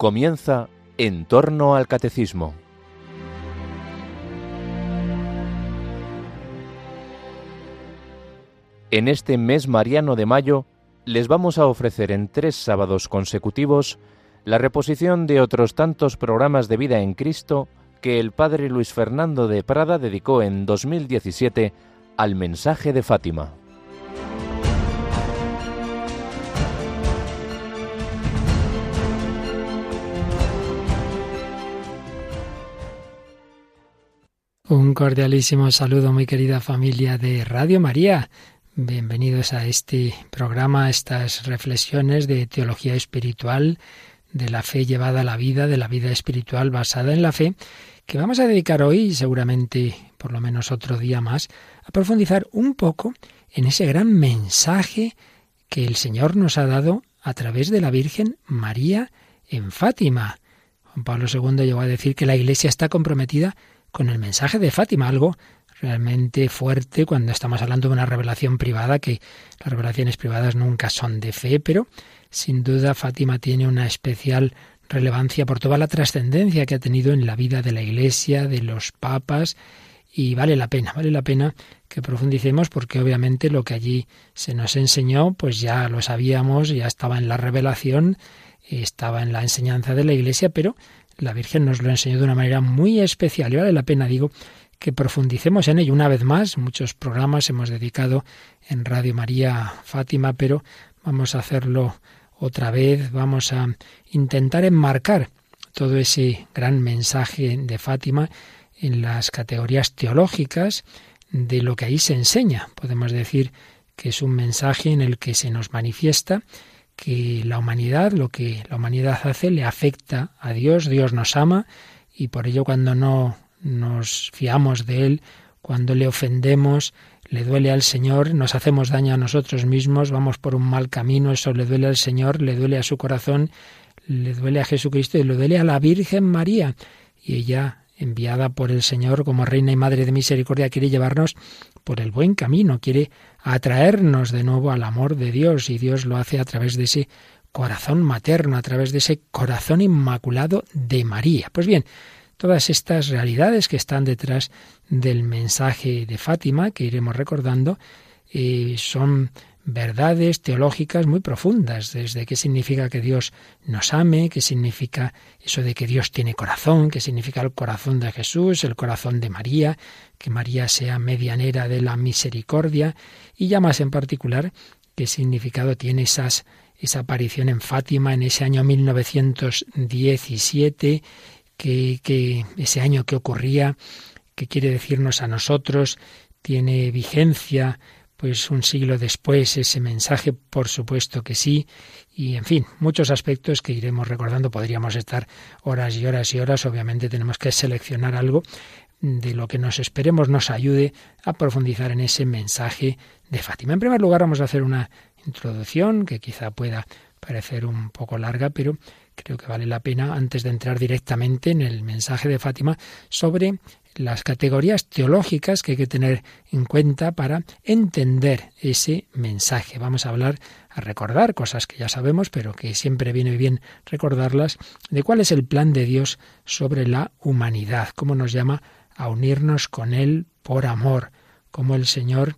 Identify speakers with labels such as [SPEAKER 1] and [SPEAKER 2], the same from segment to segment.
[SPEAKER 1] Comienza En torno al Catecismo. En este mes mariano de mayo les vamos a ofrecer en tres sábados consecutivos la reposición de otros tantos programas de vida en Cristo que el padre Luis Fernando de Prada dedicó en 2017 al mensaje de Fátima.
[SPEAKER 2] Un cordialísimo saludo, muy querida familia de Radio María. Bienvenidos a este programa, a estas reflexiones de teología espiritual, de la fe llevada a la vida, de la vida espiritual basada en la fe, que vamos a dedicar hoy, seguramente por lo menos otro día más, a profundizar un poco en ese gran mensaje que el Señor nos ha dado a través de la Virgen María en Fátima. Juan Pablo II llegó a decir que la Iglesia está comprometida con el mensaje de Fátima, algo realmente fuerte cuando estamos hablando de una revelación privada, que las revelaciones privadas nunca son de fe, pero sin duda Fátima tiene una especial relevancia por toda la trascendencia que ha tenido en la vida de la Iglesia, de los papas, y vale la pena, vale la pena que profundicemos porque obviamente lo que allí se nos enseñó, pues ya lo sabíamos, ya estaba en la revelación, estaba en la enseñanza de la Iglesia, pero la Virgen nos lo enseñó de una manera muy especial y vale la pena, digo, que profundicemos en ello una vez más. Muchos programas hemos dedicado en Radio María Fátima, pero vamos a hacerlo otra vez, vamos a intentar enmarcar todo ese gran mensaje de Fátima en las categorías teológicas de lo que ahí se enseña. Podemos decir que es un mensaje en el que se nos manifiesta que la humanidad, lo que la humanidad hace, le afecta a Dios, Dios nos ama y por ello cuando no nos fiamos de Él, cuando le ofendemos, le duele al Señor, nos hacemos daño a nosotros mismos, vamos por un mal camino, eso le duele al Señor, le duele a su corazón, le duele a Jesucristo y le duele a la Virgen María. Y ella, enviada por el Señor como Reina y Madre de Misericordia, quiere llevarnos por el buen camino, quiere atraernos de nuevo al amor de Dios y Dios lo hace a través de ese corazón materno, a través de ese corazón inmaculado de María. Pues bien, todas estas realidades que están detrás del mensaje de Fátima, que iremos recordando, eh, son verdades teológicas muy profundas, desde qué significa que Dios nos ame, qué significa eso de que Dios tiene corazón, qué significa el corazón de Jesús, el corazón de María, que María sea medianera de la misericordia, y ya más en particular, qué significado tiene esas, esa aparición en Fátima en ese año 1917, que, que ese año que ocurría, qué quiere decirnos a nosotros, tiene vigencia pues un siglo después ese mensaje, por supuesto que sí, y en fin, muchos aspectos que iremos recordando, podríamos estar horas y horas y horas, obviamente tenemos que seleccionar algo de lo que nos esperemos nos ayude a profundizar en ese mensaje de Fátima. En primer lugar, vamos a hacer una introducción que quizá pueda parecer un poco larga, pero creo que vale la pena, antes de entrar directamente en el mensaje de Fátima, sobre las categorías teológicas que hay que tener en cuenta para entender ese mensaje. Vamos a hablar, a recordar cosas que ya sabemos, pero que siempre viene bien recordarlas, de cuál es el plan de Dios sobre la humanidad, cómo nos llama a unirnos con Él por amor, cómo el Señor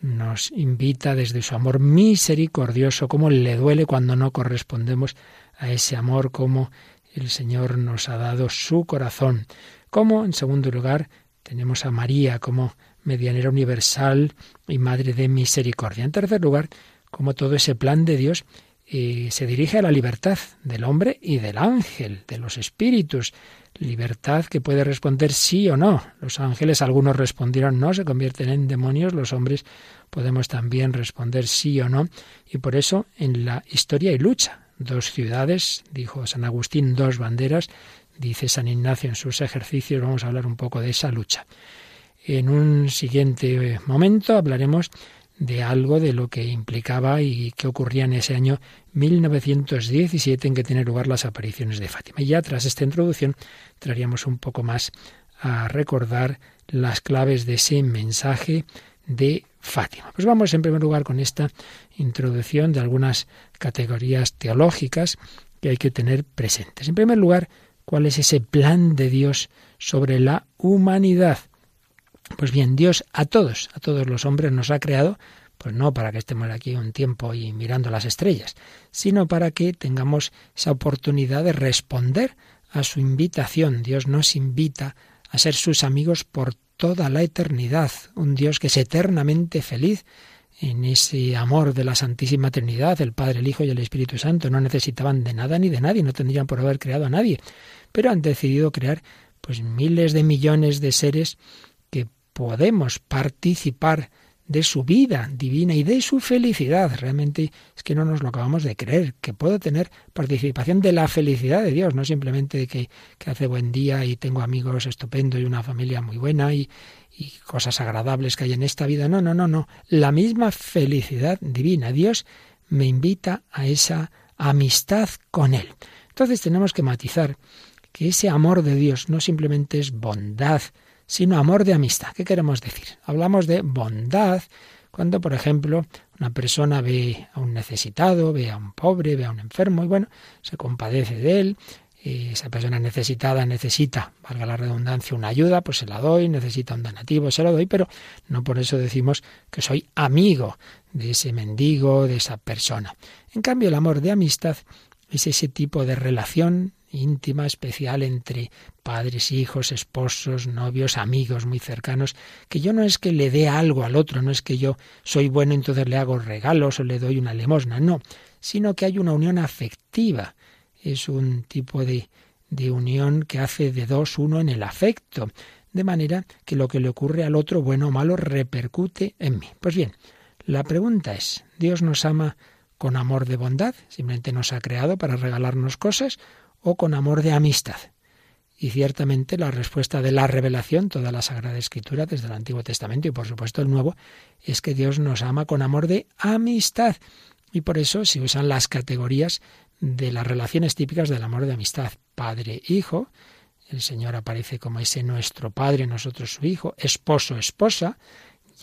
[SPEAKER 2] nos invita desde su amor misericordioso, cómo le duele cuando no correspondemos a ese amor, cómo el Señor nos ha dado su corazón, como, en segundo lugar, tenemos a María como medianera universal y madre de misericordia. En tercer lugar, como todo ese plan de Dios eh, se dirige a la libertad del hombre y del ángel, de los espíritus. Libertad que puede responder sí o no. Los ángeles, algunos respondieron no, se convierten en demonios. Los hombres podemos también responder sí o no. Y por eso en la historia hay lucha. Dos ciudades, dijo San Agustín, dos banderas, dice San Ignacio en sus ejercicios, vamos a hablar un poco de esa lucha. En un siguiente momento hablaremos de algo de lo que implicaba y que ocurría en ese año 1917 en que tienen lugar las apariciones de Fátima. Y ya tras esta introducción traeríamos un poco más a recordar las claves de ese mensaje de Fátima. Pues vamos en primer lugar con esta introducción de algunas categorías teológicas que hay que tener presentes. En primer lugar, ¿cuál es ese plan de Dios sobre la humanidad? Pues bien, Dios a todos, a todos los hombres nos ha creado, pues no para que estemos aquí un tiempo y mirando las estrellas, sino para que tengamos esa oportunidad de responder a su invitación. Dios nos invita a ser sus amigos por toda la eternidad, un Dios que es eternamente feliz en ese amor de la Santísima Trinidad, el Padre, el Hijo y el Espíritu Santo. No necesitaban de nada ni de nadie, no tendrían por haber creado a nadie, pero han decidido crear pues miles de millones de seres que podemos participar de su vida divina y de su felicidad. Realmente es que no nos lo acabamos de creer, que puedo tener participación de la felicidad de Dios, no simplemente que, que hace buen día y tengo amigos estupendos y una familia muy buena y, y cosas agradables que hay en esta vida. No, no, no, no. La misma felicidad divina. Dios me invita a esa amistad con Él. Entonces tenemos que matizar que ese amor de Dios no simplemente es bondad, sino amor de amistad. ¿Qué queremos decir? Hablamos de bondad cuando, por ejemplo, una persona ve a un necesitado, ve a un pobre, ve a un enfermo y bueno, se compadece de él, esa persona necesitada necesita, valga la redundancia, una ayuda, pues se la doy, necesita un donativo, se lo doy, pero no por eso decimos que soy amigo de ese mendigo, de esa persona. En cambio, el amor de amistad es ese tipo de relación íntima, especial entre padres, hijos, esposos, novios, amigos muy cercanos, que yo no es que le dé algo al otro, no es que yo soy bueno entonces le hago regalos o le doy una limosna, no, sino que hay una unión afectiva es un tipo de, de unión que hace de dos uno en el afecto, de manera que lo que le ocurre al otro, bueno o malo, repercute en mí. Pues bien, la pregunta es, ¿Dios nos ama con amor de bondad? ¿Simplemente nos ha creado para regalarnos cosas? ¿O con amor de amistad? Y ciertamente la respuesta de la revelación, toda la Sagrada Escritura, desde el Antiguo Testamento y por supuesto el Nuevo, es que Dios nos ama con amor de amistad. Y por eso se usan las categorías de las relaciones típicas del amor de amistad. Padre-hijo, el Señor aparece como ese nuestro Padre, nosotros su Hijo, esposo-esposa,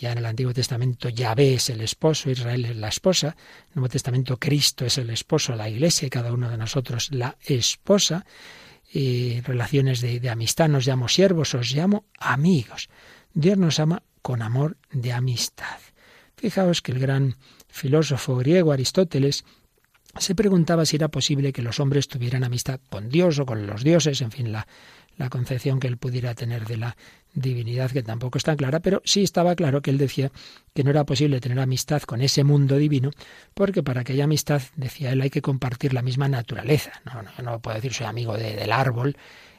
[SPEAKER 2] ya en el Antiguo Testamento Yahvé es el esposo, Israel es la esposa, en el Nuevo Testamento Cristo es el esposo, la iglesia y cada uno de nosotros la esposa, y relaciones de, de amistad, nos llamo siervos, os llamo amigos. Dios nos ama con amor de amistad. Fijaos que el gran filósofo griego Aristóteles se preguntaba si era posible que los hombres tuvieran amistad con Dios o con los dioses, en fin, la, la concepción que él pudiera tener de la divinidad, que tampoco está clara, pero sí estaba claro que él decía que no era posible tener amistad con ese mundo divino, porque para que haya amistad, decía él, hay que compartir la misma naturaleza. No, no, no puedo decir soy amigo del árbol,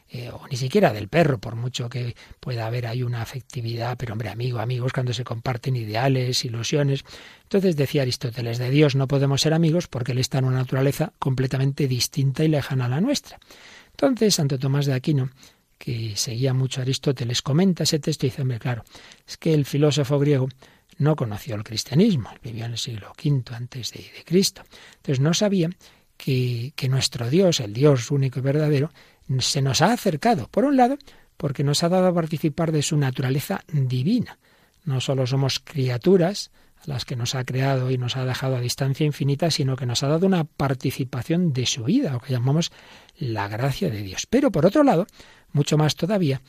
[SPEAKER 2] eh, o ni siquiera del perro, por mucho que pueda haber ahí una afectividad, pero hombre, amigo, amigos, cuando se comparten ideales, ilusiones. Entonces decía Aristóteles, de Dios no podemos ser amigos porque Él está en una naturaleza completamente distinta y lejana a la nuestra. Entonces, Santo Tomás de Aquino, que seguía mucho a Aristóteles, comenta ese texto y dice, hombre, claro, es que el filósofo griego no conoció el cristianismo, vivió en el siglo V antes de, Cristo. Entonces no sabía que, que nuestro Dios, el Dios único y verdadero, se nos ha acercado, por un lado, porque nos ha dado a participar de su naturaleza divina. No solo somos criaturas a las que nos ha creado y nos ha dejado a distancia infinita, sino que nos ha dado una participación de su vida, lo que llamamos la gracia de Dios. Pero por otro lado, mucho más todavía,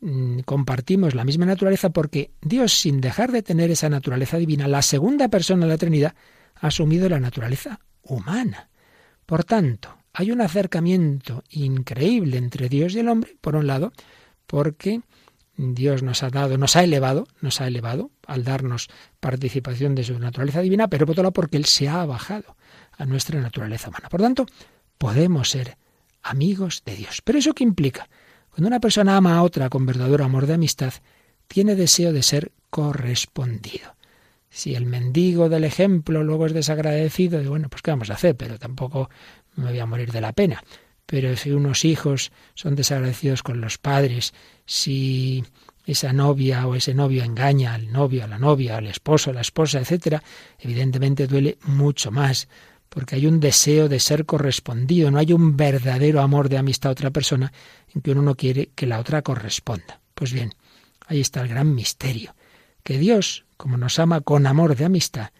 [SPEAKER 2] mm, compartimos la misma naturaleza porque Dios, sin dejar de tener esa naturaleza divina, la segunda persona de la Trinidad, ha asumido la naturaleza humana. Por tanto, hay un acercamiento increíble entre Dios y el hombre, por un lado, porque Dios nos ha dado, nos ha elevado, nos ha elevado al darnos participación de su naturaleza divina, pero por otro lado porque Él se ha bajado a nuestra naturaleza humana. Por tanto, podemos ser amigos de Dios. Pero eso qué implica? Cuando una persona ama a otra con verdadero amor de amistad, tiene deseo de ser correspondido. Si el mendigo del ejemplo luego es desagradecido, bueno, pues qué vamos a hacer, pero tampoco me voy a morir de la pena. Pero si unos hijos son desagradecidos con los padres, si esa novia o ese novio engaña al novio, a la novia, al esposo, a la esposa, etcétera, evidentemente duele mucho más, porque hay un deseo de ser correspondido, no hay un verdadero amor de amistad a otra persona en que uno no quiere que la otra corresponda. Pues bien, ahí está el gran misterio, que Dios, como nos ama con amor de amistad,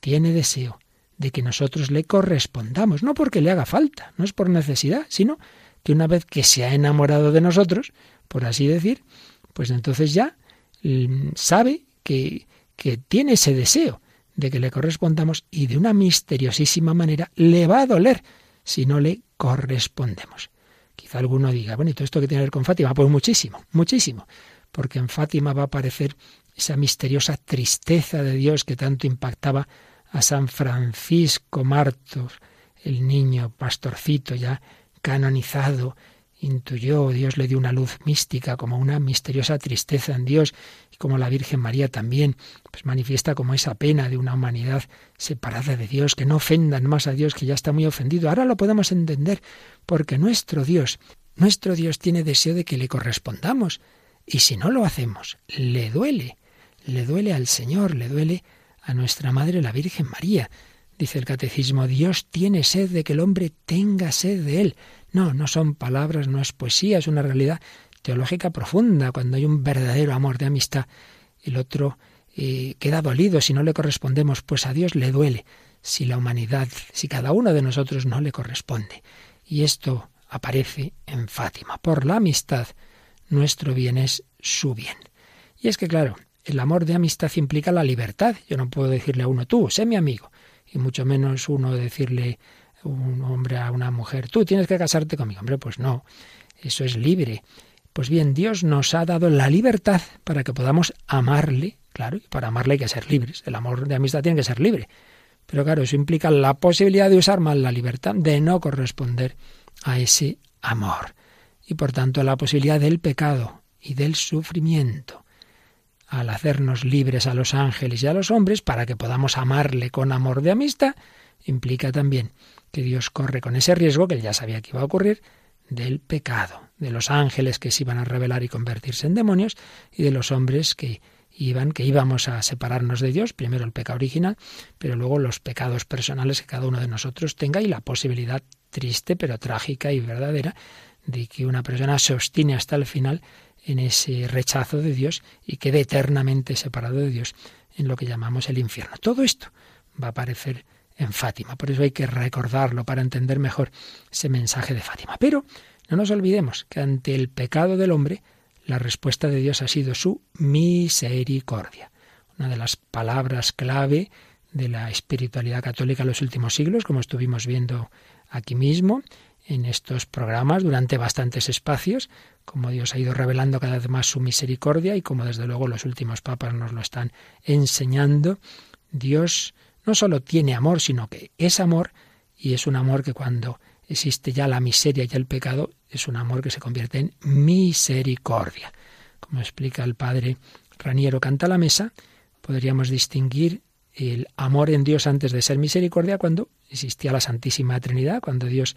[SPEAKER 2] tiene deseo de que nosotros le correspondamos, no porque le haga falta, no es por necesidad, sino que una vez que se ha enamorado de nosotros, por así decir, pues entonces ya mm, sabe que, que tiene ese deseo de que le correspondamos y de una misteriosísima manera le va a doler si no le correspondemos. Quizá alguno diga, bueno, ¿y todo esto que tiene que ver con Fátima? Pues muchísimo, muchísimo, porque en Fátima va a aparecer esa misteriosa tristeza de Dios que tanto impactaba a San Francisco Martos, el niño pastorcito ya canonizado, intuyó, Dios le dio una luz mística, como una misteriosa tristeza en Dios, y como la Virgen María también, pues manifiesta como esa pena de una humanidad separada de Dios, que no ofendan más a Dios, que ya está muy ofendido. Ahora lo podemos entender, porque nuestro Dios, nuestro Dios tiene deseo de que le correspondamos, y si no lo hacemos, le duele, le duele al Señor, le duele a nuestra Madre la Virgen María. Dice el Catecismo, Dios tiene sed de que el hombre tenga sed de él. No, no son palabras, no es poesía, es una realidad teológica profunda. Cuando hay un verdadero amor de amistad, el otro eh, queda dolido si no le correspondemos, pues a Dios le duele si la humanidad, si cada uno de nosotros no le corresponde. Y esto aparece en Fátima. Por la amistad, nuestro bien es su bien. Y es que, claro, el amor de amistad implica la libertad. Yo no puedo decirle a uno, tú, sé mi amigo, y mucho menos uno decirle un hombre a una mujer, tú tienes que casarte conmigo. Hombre, pues no, eso es libre. Pues bien, Dios nos ha dado la libertad para que podamos amarle, claro, y para amarle hay que ser libres. El amor de amistad tiene que ser libre. Pero claro, eso implica la posibilidad de usar mal la libertad, de no corresponder a ese amor. Y por tanto la posibilidad del pecado y del sufrimiento. Al hacernos libres a los ángeles y a los hombres para que podamos amarle con amor de amistad, implica también que Dios corre con ese riesgo, que él ya sabía que iba a ocurrir, del pecado, de los ángeles que se iban a rebelar y convertirse en demonios, y de los hombres que iban, que íbamos a separarnos de Dios, primero el pecado original, pero luego los pecados personales que cada uno de nosotros tenga y la posibilidad triste, pero trágica y verdadera, de que una persona se obstine hasta el final en ese rechazo de Dios y quede eternamente separado de Dios en lo que llamamos el infierno. Todo esto va a aparecer en Fátima. Por eso hay que recordarlo para entender mejor ese mensaje de Fátima. Pero no nos olvidemos que ante el pecado del hombre, la respuesta de Dios ha sido su misericordia. Una de las palabras clave de la espiritualidad católica en los últimos siglos, como estuvimos viendo aquí mismo en estos programas durante bastantes espacios, como Dios ha ido revelando cada vez más su misericordia y como desde luego los últimos papas nos lo están enseñando, Dios no solo tiene amor, sino que es amor y es un amor que cuando existe ya la miseria y el pecado, es un amor que se convierte en misericordia. Como explica el padre Raniero Canta la Mesa, podríamos distinguir el amor en Dios antes de ser misericordia cuando existía la Santísima Trinidad, cuando Dios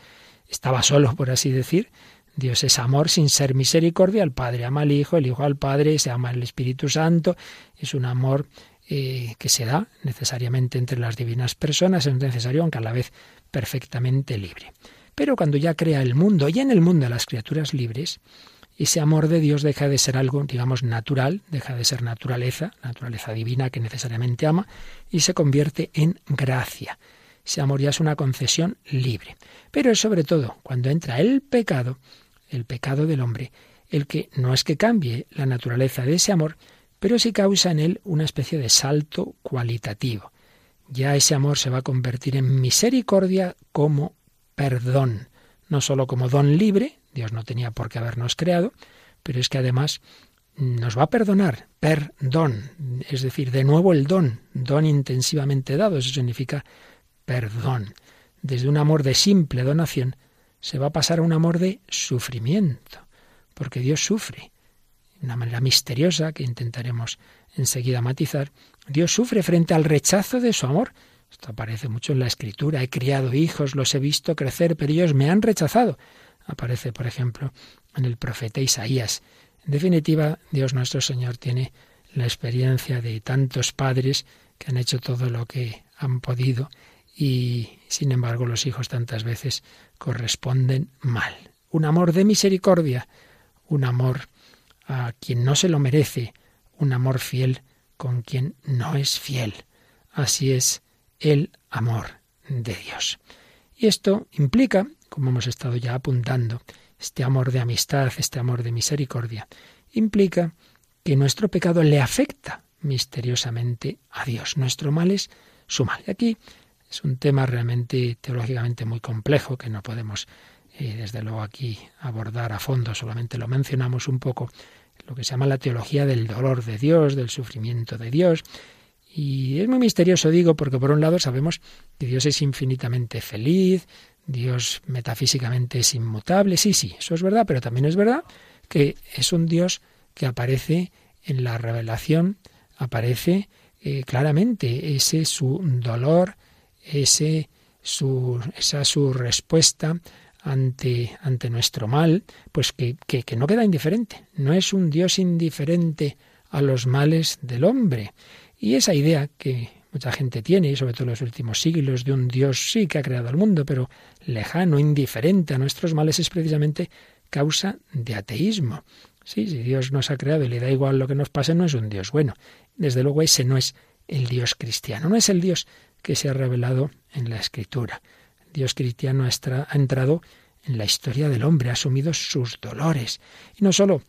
[SPEAKER 2] estaba solo, por así decir. Dios es amor sin ser misericordia, el Padre ama al Hijo, el Hijo al Padre, se ama al Espíritu Santo, es un amor eh, que se da necesariamente entre las divinas personas, es necesario, aunque a la vez perfectamente libre. Pero cuando ya crea el mundo y en el mundo las criaturas libres, ese amor de Dios deja de ser algo, digamos, natural, deja de ser naturaleza, naturaleza divina que necesariamente ama, y se convierte en gracia. Ese amor ya es una concesión libre. Pero es sobre todo cuando entra el pecado, el pecado del hombre, el que no es que cambie la naturaleza de ese amor, pero sí causa en él una especie de salto cualitativo. Ya ese amor se va a convertir en misericordia como perdón, no sólo como don libre, Dios no tenía por qué habernos creado, pero es que además nos va a perdonar, perdón, es decir, de nuevo el don, don intensivamente dado, eso significa perdón. Desde un amor de simple donación se va a pasar a un amor de sufrimiento, porque Dios sufre de una manera misteriosa que intentaremos enseguida matizar, Dios sufre frente al rechazo de su amor. Esto aparece mucho en la escritura. He criado hijos, los he visto crecer, pero ellos me han rechazado. Aparece, por ejemplo, en el profeta Isaías. En definitiva, Dios nuestro Señor tiene la experiencia de tantos padres que han hecho todo lo que han podido y, sin embargo, los hijos tantas veces corresponden mal. Un amor de misericordia, un amor a quien no se lo merece, un amor fiel con quien no es fiel. Así es el amor. de Dios. Y esto implica, como hemos estado ya apuntando, este amor de amistad, este amor de misericordia, implica que nuestro pecado le afecta misteriosamente a Dios. Nuestro mal es su mal. Y aquí es un tema realmente teológicamente muy complejo que no podemos, eh, desde luego, aquí abordar a fondo, solamente lo mencionamos un poco, lo que se llama la teología del dolor de Dios, del sufrimiento de Dios. Y es muy misterioso, digo, porque por un lado sabemos que Dios es infinitamente feliz, Dios metafísicamente es inmutable, sí, sí, eso es verdad, pero también es verdad que es un Dios que aparece en la revelación, aparece eh, claramente ese su dolor, esa su respuesta ante, ante nuestro mal, pues que, que, que no queda indiferente. No es un Dios indiferente a los males del hombre. Y esa idea que mucha gente tiene, y sobre todo en los últimos siglos, de un Dios sí que ha creado el mundo, pero lejano, indiferente a nuestros males, es precisamente causa de ateísmo. Sí, si Dios nos ha creado y le da igual lo que nos pase, no es un Dios bueno. Desde luego ese no es el Dios cristiano, no es el Dios que se ha revelado en la Escritura. Dios cristiano ha entrado en la historia del hombre, ha asumido sus dolores. Y no solo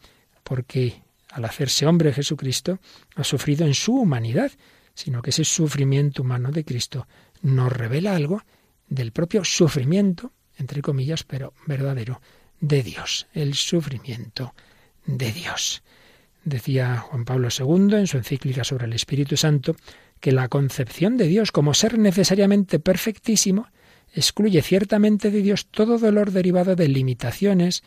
[SPEAKER 2] porque al hacerse hombre Jesucristo ha sufrido en su humanidad, sino que ese sufrimiento humano de Cristo nos revela algo del propio sufrimiento, entre comillas, pero verdadero, de Dios, el sufrimiento de Dios. Decía Juan Pablo II en su encíclica sobre el Espíritu Santo que la concepción de Dios como ser necesariamente perfectísimo excluye ciertamente de Dios todo dolor derivado de limitaciones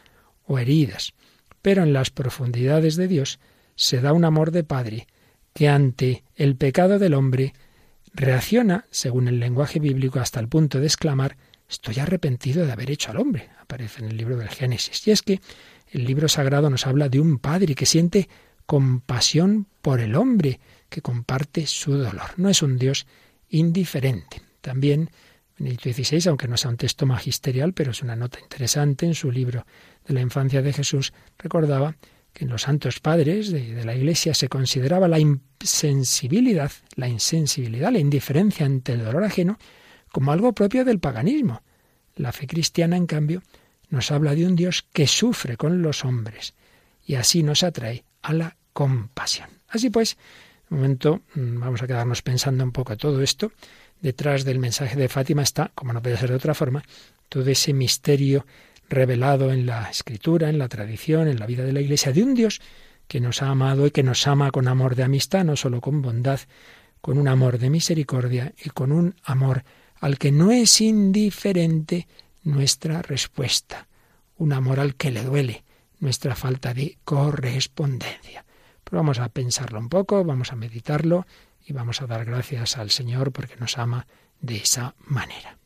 [SPEAKER 2] o heridas, pero en las profundidades de Dios se da un amor de Padre que ante el pecado del hombre reacciona, según el lenguaje bíblico, hasta el punto de exclamar Estoy arrepentido de haber hecho al hombre. Aparece en el libro del Génesis. Y es que el libro sagrado nos habla de un padre que siente compasión por el hombre, que comparte su dolor. No es un Dios indiferente. También Benedicto XVI, aunque no sea un texto magisterial, pero es una nota interesante en su libro de la infancia de Jesús, recordaba que en los santos padres de, la Iglesia se consideraba la insensibilidad, la insensibilidad, la indiferencia ante el dolor ajeno como algo propio del paganismo. La fe cristiana, en cambio, nos habla de un Dios que sufre con los hombres y así nos atrae a la compasión. Así pues, momento mm, vamos a quedarnos pensando un poco todo esto. Detrás del mensaje de Fátima está, como no puede ser de otra forma, todo ese misterio revelado en la escritura, en la tradición, en la vida de la Iglesia, de un Dios que nos ha amado y que nos ama con amor de amistad, no solo con bondad, con un amor de misericordia y con un amor al que no es indiferente nuestra respuesta, un amor al que le duele nuestra falta de correspondencia. Pero vamos a pensarlo un poco, vamos a meditarlo y vamos a dar gracias al Señor porque nos ama de esa manera.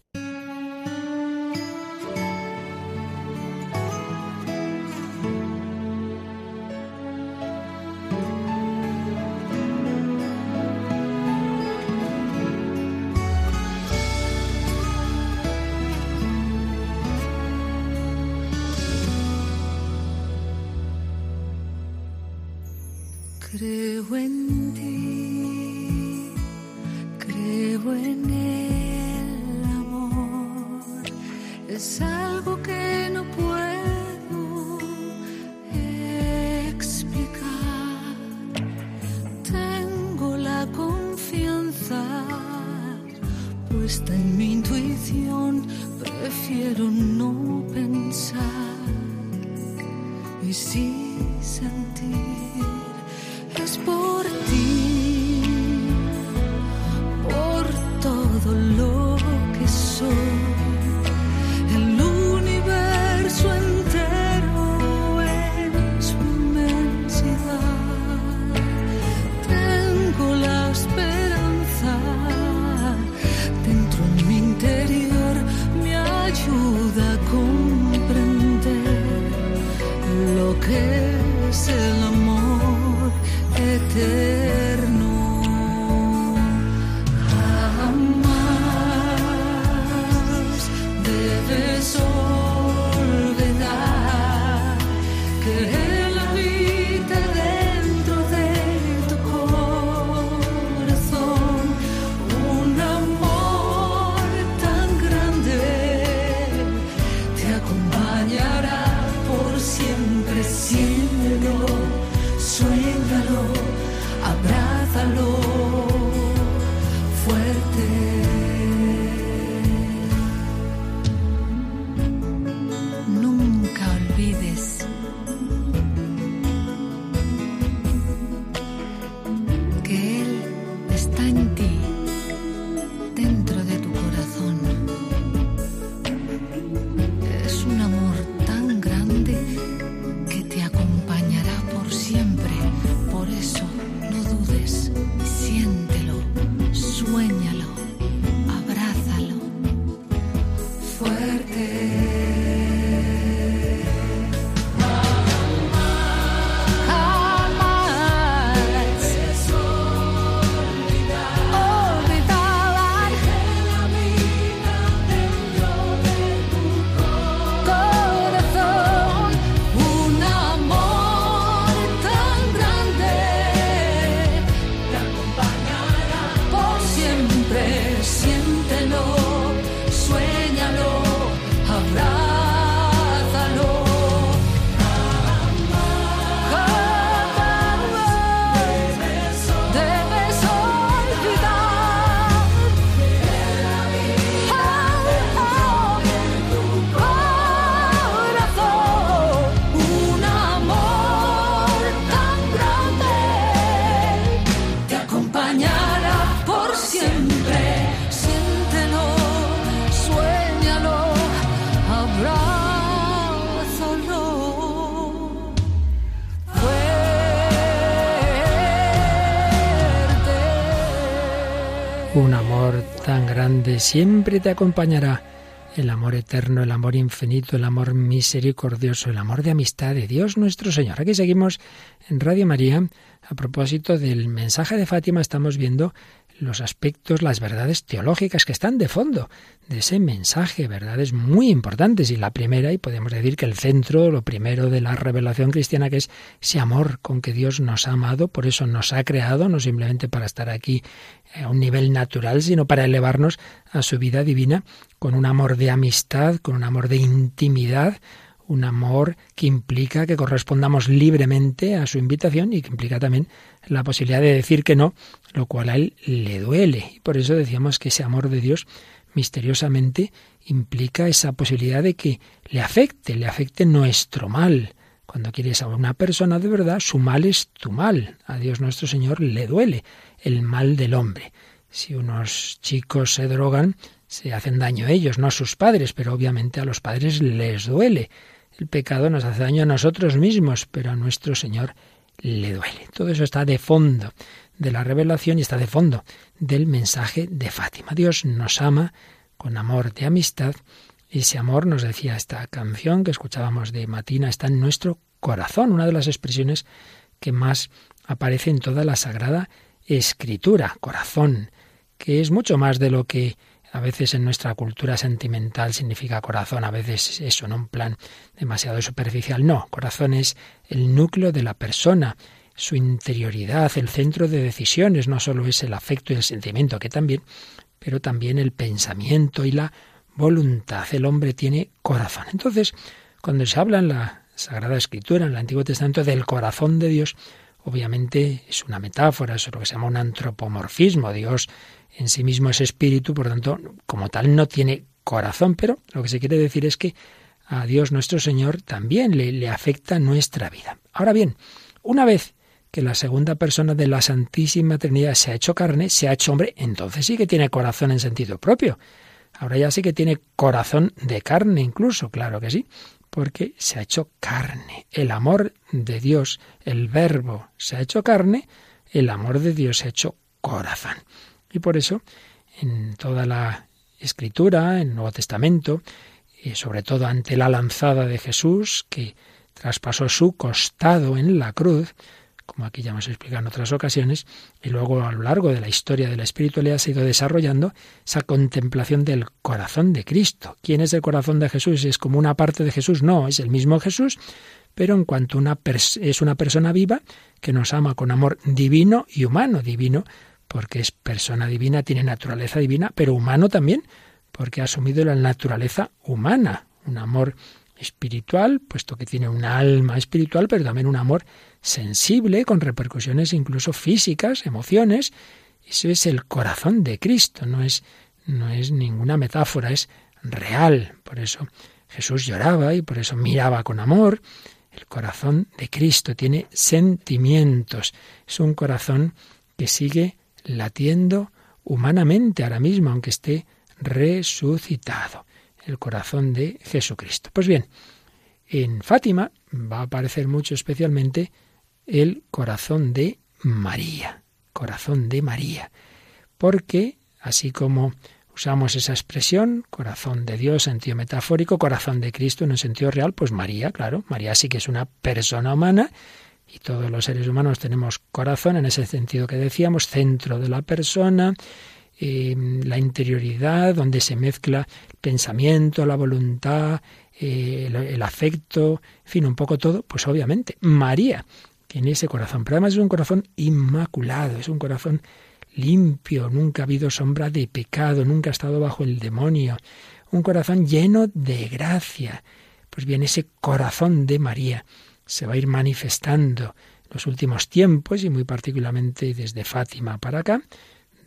[SPEAKER 3] Siempre te acompañará.
[SPEAKER 2] El amor eterno, el amor infinito, el amor misericordioso, el amor de amistad de Dios nuestro Señor. Aquí seguimos en Radio María. A propósito del mensaje de Fátima, estamos viendo los aspectos, las verdades teológicas que están de fondo de ese mensaje, verdades muy importantes. Y la primera, y podemos decir que el centro, lo primero de la revelación cristiana, que es ese amor con que Dios nos ha amado, por eso nos ha creado, no simplemente para estar aquí a un nivel natural, sino para elevarnos a su vida divina con un amor de amistad, con un amor de intimidad, un amor que implica que correspondamos libremente a su invitación y que implica también la posibilidad de decir que no, lo cual a él le duele. Y por eso decíamos que ese amor de Dios misteriosamente implica esa posibilidad de que le afecte, le afecte nuestro mal. Cuando quieres a una persona de verdad, su mal es tu mal. A Dios nuestro Señor le duele el mal del hombre. Si unos chicos se drogan, se hacen daño a ellos, no a sus padres, pero obviamente a los padres les duele. El pecado nos hace daño a nosotros mismos, pero a nuestro Señor le duele. Todo eso está de fondo de la revelación y está de fondo del mensaje de Fátima. Dios nos ama con amor de amistad. Ese amor, nos decía esta canción que escuchábamos de Matina, está en nuestro corazón, una de las expresiones que más aparece en toda la Sagrada Escritura, corazón, que es mucho más de lo que a veces en nuestra cultura sentimental significa corazón, a veces eso, en un plan demasiado superficial. No, corazón es el núcleo de la persona, su interioridad, el centro de decisiones, no solo es el afecto y el sentimiento, que también, pero también el pensamiento y la voluntad. El hombre tiene corazón. Entonces, cuando se habla en la Sagrada Escritura, en el Antiguo Testamento, del corazón de Dios, obviamente es una metáfora, es lo que se llama un antropomorfismo. Dios en sí mismo es espíritu, por tanto, como tal no tiene corazón, pero lo que se quiere decir es que a Dios nuestro Señor también le, le afecta nuestra vida. Ahora bien, una vez que la segunda persona de la Santísima Trinidad se ha hecho carne, se ha hecho hombre, entonces sí que tiene corazón en sentido propio. Ahora ya sí que tiene corazón de carne incluso, claro que sí, porque se ha hecho carne. El amor de Dios, el verbo se ha hecho carne, el amor de Dios se ha hecho corazón. Y por eso, en toda la escritura, en el Nuevo Testamento, y sobre todo ante la lanzada de Jesús, que traspasó su costado en la cruz, como aquí ya hemos explicado en otras ocasiones, y luego a lo largo de la historia de la espiritualidad ha ido desarrollando esa contemplación del corazón de Cristo. ¿Quién es el corazón de Jesús? ¿Es como una parte de Jesús? No, es el mismo Jesús, pero en cuanto una es una persona viva que nos ama con amor divino y humano, divino porque es persona divina, tiene naturaleza divina, pero humano también, porque ha asumido la naturaleza humana, un amor espiritual, puesto que tiene un alma espiritual, pero también un amor sensible, con repercusiones incluso físicas, emociones. Eso es el corazón de Cristo, no es, no es ninguna metáfora, es real. Por eso Jesús lloraba y por eso miraba con amor. El corazón de Cristo tiene sentimientos. Es un corazón que sigue latiendo humanamente ahora mismo, aunque esté resucitado. El corazón de Jesucristo. Pues bien, en Fátima va a aparecer mucho especialmente el corazón de María. Corazón de María. Porque, así como usamos esa expresión, corazón de Dios, sentido metafórico, corazón de Cristo en un sentido real, pues María, claro, María sí que es una persona humana y todos los seres humanos tenemos corazón en ese sentido que decíamos, centro de la persona, eh, la interioridad, donde se mezcla el pensamiento, la voluntad, eh, el, afecto, en fin, un poco todo, pues obviamente María tiene ese corazón, pero además es un corazón inmaculado, es un corazón limpio, nunca ha habido sombra de pecado, nunca ha estado bajo el demonio, un corazón lleno de gracia. Pues bien, ese corazón de María se va a ir manifestando en los últimos tiempos y muy particularmente desde Fátima para acá,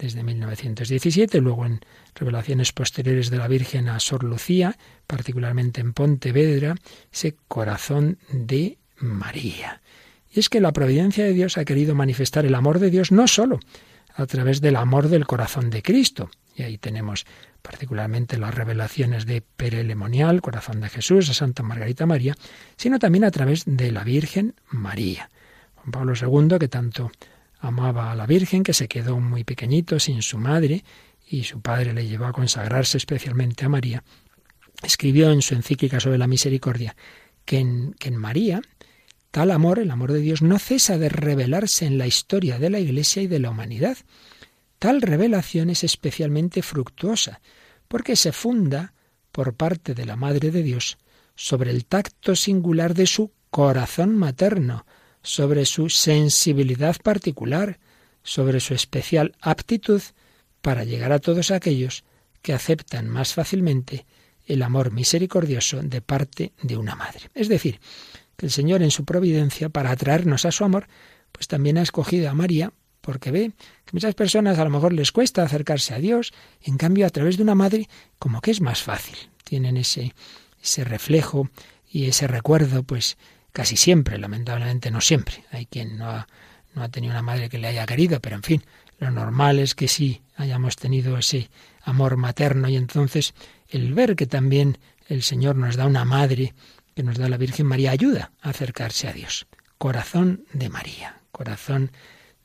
[SPEAKER 2] desde 1917, luego en revelaciones posteriores de la Virgen a Sor Lucía, particularmente en Pontevedra, ese corazón de María. Y es que la providencia de Dios ha querido manifestar el amor de Dios no solo a través del amor del corazón de Cristo, y ahí tenemos particularmente las revelaciones de Perelemonial, Corazón de Jesús, a Santa Margarita María, sino también a través de la Virgen María. Juan Pablo II, que tanto amaba a la Virgen, que se quedó muy pequeñito sin su madre, y su padre le llevó a consagrarse especialmente a María, escribió en su encíclica sobre la misericordia que en, que en María tal amor, el amor de Dios, no cesa de revelarse en la historia de la Iglesia y de la humanidad. Tal revelación es especialmente fructuosa, porque se funda, por parte de la Madre de Dios, sobre el tacto singular de su corazón materno, sobre su sensibilidad particular, sobre su especial aptitud para llegar a todos aquellos que aceptan más fácilmente el amor misericordioso de parte de una madre. Es decir, que el Señor en su providencia, para atraernos a su amor, pues también ha escogido a María porque ve que muchas personas a lo mejor les cuesta acercarse a Dios, en cambio a través de una madre como que es más fácil. Tienen ese, ese reflejo y ese recuerdo, pues casi siempre, lamentablemente no siempre. Hay quien no ha, no ha tenido una madre que le haya querido, pero en fin, lo normal es que sí hayamos tenido ese amor materno y entonces el ver que también el Señor nos da una madre que nos da la Virgen María ayuda a acercarse a Dios. Corazón de María, corazón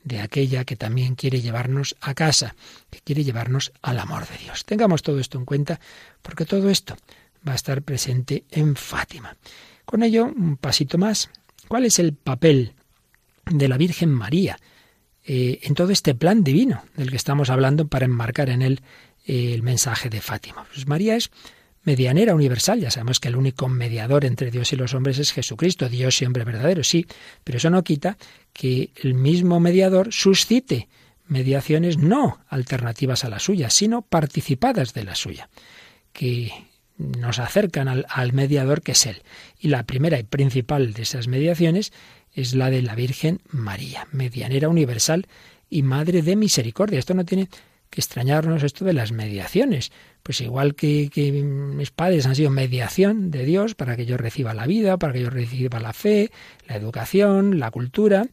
[SPEAKER 2] de aquella que también quiere llevarnos a casa, que quiere llevarnos al amor de Dios. Tengamos todo esto en cuenta, porque todo esto va a estar presente en Fátima. Con ello, un pasito más. ¿Cuál es el papel de la Virgen María eh, en todo este plan divino del que estamos hablando para enmarcar en él eh, el mensaje de Fátima? Pues María es medianera universal. Ya sabemos que el único mediador entre Dios y los hombres es Jesucristo, Dios siempre verdadero, sí, pero eso no quita que el mismo mediador suscite mediaciones no alternativas a la suya, sino participadas de la suya, que nos acercan al, al mediador que es Él. Y la primera y principal de esas mediaciones es la de la Virgen María, medianera universal y Madre de Misericordia. Esto no tiene que extrañarnos esto de las mediaciones. Pues igual que, mis padres han sido mediación de Dios para que yo reciba la vida, para que yo reciba la fe, la educación, la cultura,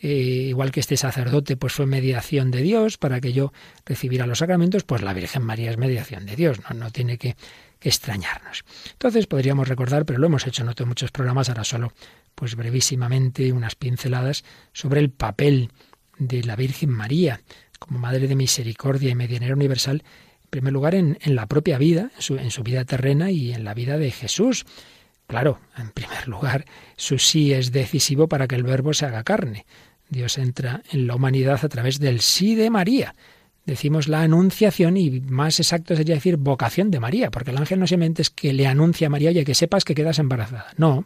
[SPEAKER 2] eh, igual que este sacerdote pues fue mediación de Dios para que yo recibiera los sacramentos, pues la Virgen María es mediación de Dios, no, no tiene que, extrañarnos. Entonces podríamos recordar, pero lo hemos hecho en otros muchos programas, ahora solo pues brevísimamente unas pinceladas sobre el papel de la Virgen María como Madre de Misericordia y Medianera Universal, en primer lugar en, la propia vida, en en su vida terrena y en la vida de Jesús. Claro, en primer lugar, su sí es decisivo para que el verbo se haga carne. Dios entra en la humanidad a través del sí de María. Decimos la anunciación y más exacto sería decir vocación de María, porque el ángel no simplemente es que le anuncia a María, oye, que sepas que quedas embarazada. No,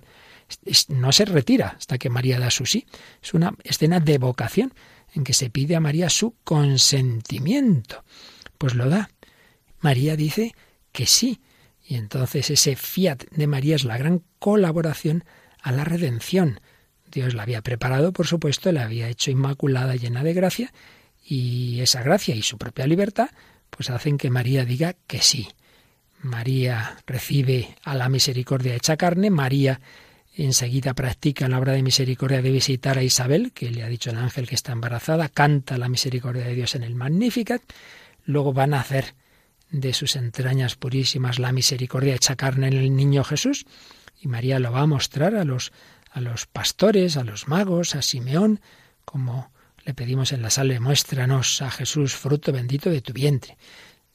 [SPEAKER 2] no se retira hasta que María da su sí. Es una escena de vocación en que se pide a María su consentimiento. Pues lo da. María dice que sí. Y entonces ese fiat de María es la gran colaboración a la redención. Dios la había preparado, por supuesto, la había hecho inmaculada, llena de gracia, y esa gracia y su propia libertad, pues hacen que María diga que sí. María recibe a la misericordia hecha carne, María enseguida practica la obra de misericordia de visitar a Isabel, que le ha dicho el ángel que está embarazada, canta la misericordia de Dios en el Magnificat, luego van a hacer de sus entrañas purísimas la misericordia hecha carne en el niño Jesús, y María lo va a mostrar a los, a los pastores, a los magos, a Simeón, como le pedimos en la salve, muéstranos a Jesús, fruto bendito de tu vientre.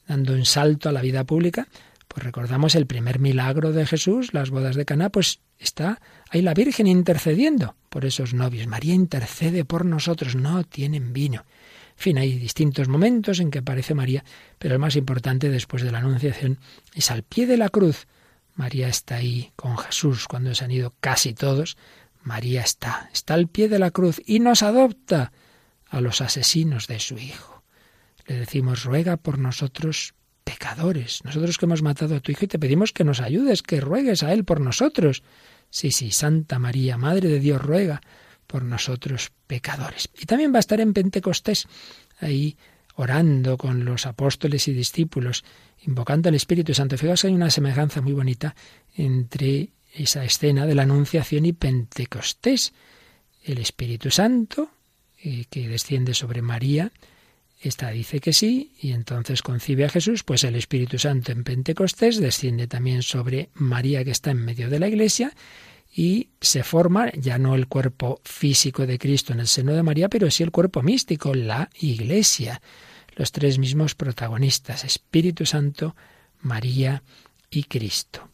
[SPEAKER 2] Dando un salto a la vida pública, pues recordamos el primer milagro de Jesús, las bodas de Caná, pues está ahí la Virgen intercediendo por esos novios. María intercede por nosotros, no tienen vino. En fin, hay distintos momentos en que aparece María, pero el más importante después de la Anunciación es al pie de la cruz. María está ahí con Jesús cuando se han ido casi todos. María está, está al pie de la cruz y nos adopta a los asesinos de su Hijo. Le decimos, ruega por nosotros pecadores, nosotros que hemos matado a tu Hijo y te pedimos que nos ayudes, que ruegues a Él por nosotros. Sí, sí, Santa María, Madre de Dios, ruega por nosotros pecadores. Y también va a estar en Pentecostés, ahí orando con los apóstoles y discípulos, invocando al Espíritu Santo. Fijaos, hay una semejanza muy bonita entre esa escena de la Anunciación y Pentecostés. El Espíritu Santo eh, que desciende sobre María, esta dice que sí, y entonces concibe a Jesús, pues el Espíritu Santo en Pentecostés desciende también sobre María que está en medio de la iglesia, y se forma ya no el cuerpo físico de Cristo en el seno de María, pero sí el cuerpo místico, la iglesia. Los tres mismos protagonistas, Espíritu Santo, María y Cristo.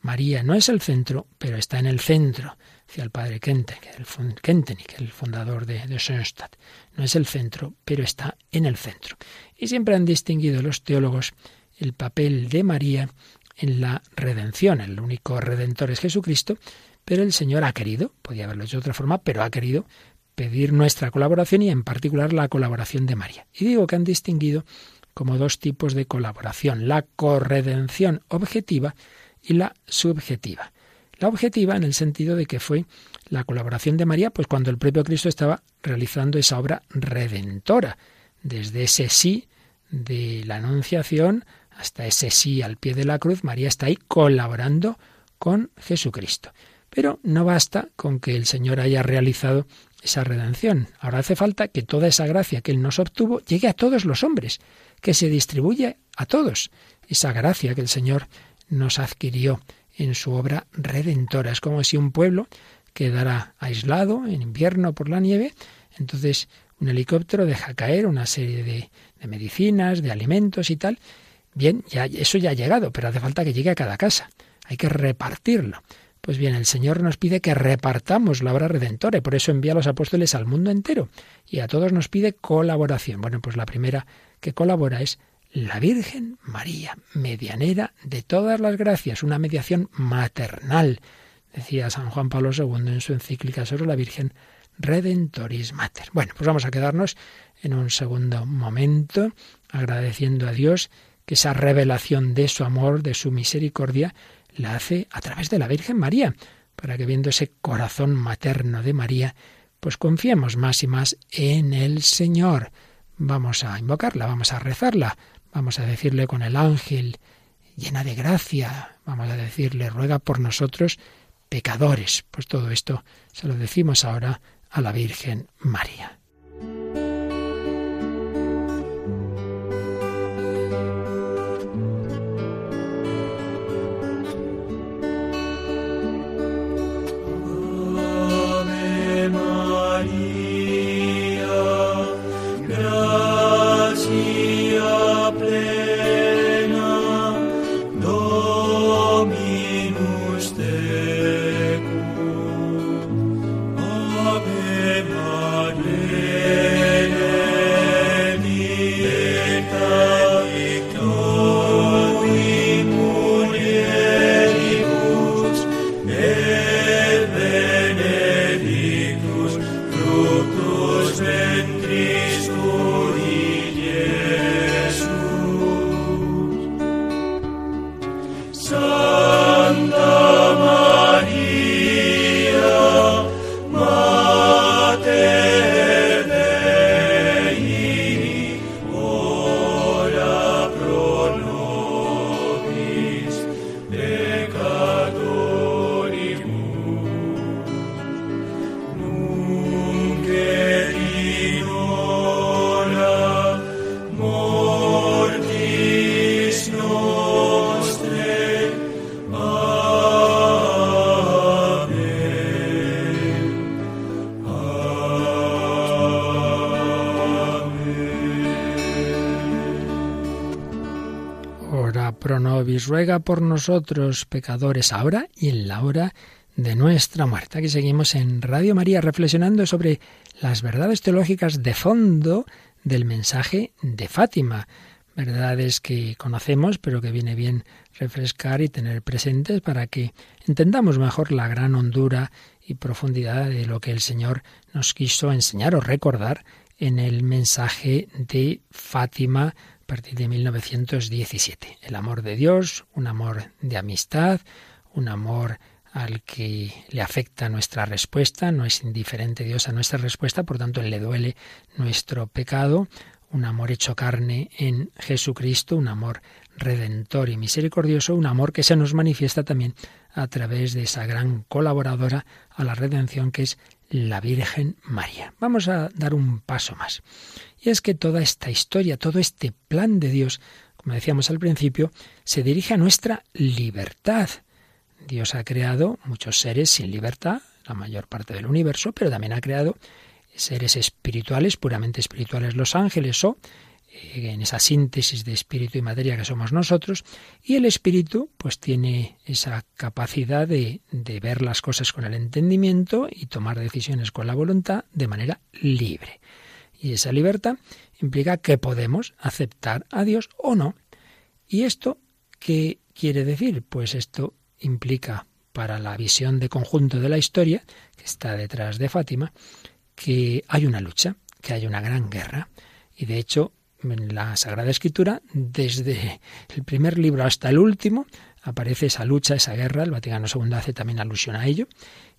[SPEAKER 2] María no es el centro, pero está en el centro decía el padre Kentenich, el fundador de, de Schoenstatt. No es el centro, pero está en el centro. Y siempre han distinguido los teólogos el papel de María en la redención. El único redentor es Jesucristo, pero el Señor ha querido, podía haberlo hecho de otra forma, pero ha querido pedir nuestra colaboración y en particular la colaboración de María. Y digo que han distinguido como dos tipos de colaboración, la corredención objetiva y la subjetiva. La objetiva en el sentido de que fue la colaboración de María, pues cuando el propio Cristo estaba realizando esa obra redentora, desde ese sí de la Anunciación hasta ese sí al pie de la cruz, María está ahí colaborando con Jesucristo. Pero no basta con que el Señor haya realizado esa redención. Ahora hace falta que toda esa gracia que Él nos obtuvo llegue a todos los hombres, que se distribuya a todos. Esa gracia que el Señor nos adquirió en su obra redentora. Es como si un pueblo quedara aislado en invierno por la nieve, entonces un helicóptero deja caer una serie de, medicinas, de alimentos y tal. Bien, ya, eso ya ha llegado, pero hace falta que llegue a cada casa. Hay que repartirlo. Pues bien, el Señor nos pide que repartamos la obra redentora y por eso envía a los apóstoles al mundo entero y a todos nos pide colaboración. Bueno, pues la primera que colabora es la Virgen María, medianera de todas las gracias, una mediación maternal, decía San Juan Pablo II en su encíclica sobre la Virgen Redentoris Mater. Bueno, pues vamos a quedarnos en un segundo momento agradeciendo a Dios que esa revelación de su amor, de su misericordia, la hace a través de la Virgen María, para que viendo ese corazón materno de María, pues confiemos más y más en el Señor. Vamos a invocarla, vamos a rezarla, Vamos a decirle con el ángel, llena de gracia, vamos a decirle, ruega por nosotros pecadores. Pues todo esto se lo decimos ahora a la Virgen María. Ruega por nosotros pecadores, ahora y en la hora de nuestra muerte. Aquí seguimos en Radio María reflexionando sobre las verdades teológicas de fondo del mensaje de Fátima. Verdades que conocemos, pero que viene bien refrescar y tener presentes para que entendamos mejor la gran hondura y profundidad de lo que el Señor nos quiso enseñar o recordar en el mensaje de Fátima partir de 1917. El amor de Dios, un amor de amistad, un amor al que le afecta nuestra respuesta, no es indiferente Dios a nuestra respuesta, por tanto le duele nuestro pecado, un amor hecho carne en Jesucristo, un amor redentor y misericordioso, un amor que se nos manifiesta también a través de esa gran colaboradora a la redención que es la Virgen María. Vamos a dar un paso más. Y es que toda esta historia, todo este plan de Dios, como decíamos al principio, se dirige a nuestra libertad. Dios ha creado muchos seres sin libertad, la mayor parte del universo, pero también ha creado seres espirituales, puramente espirituales, los ángeles o en esa síntesis de espíritu y materia que somos nosotros, y el espíritu pues tiene esa capacidad de, de, ver las cosas con el entendimiento y tomar decisiones con la voluntad de manera libre. Y esa libertad implica que podemos aceptar a Dios o no. ¿Y esto qué quiere decir? Pues esto implica para la visión de conjunto de la historia, que está detrás de Fátima, que hay una lucha, que hay una gran guerra. Y de hecho, en la Sagrada Escritura, desde el primer libro hasta el último, aparece esa lucha, esa guerra. El Vaticano II hace también alusión a ello.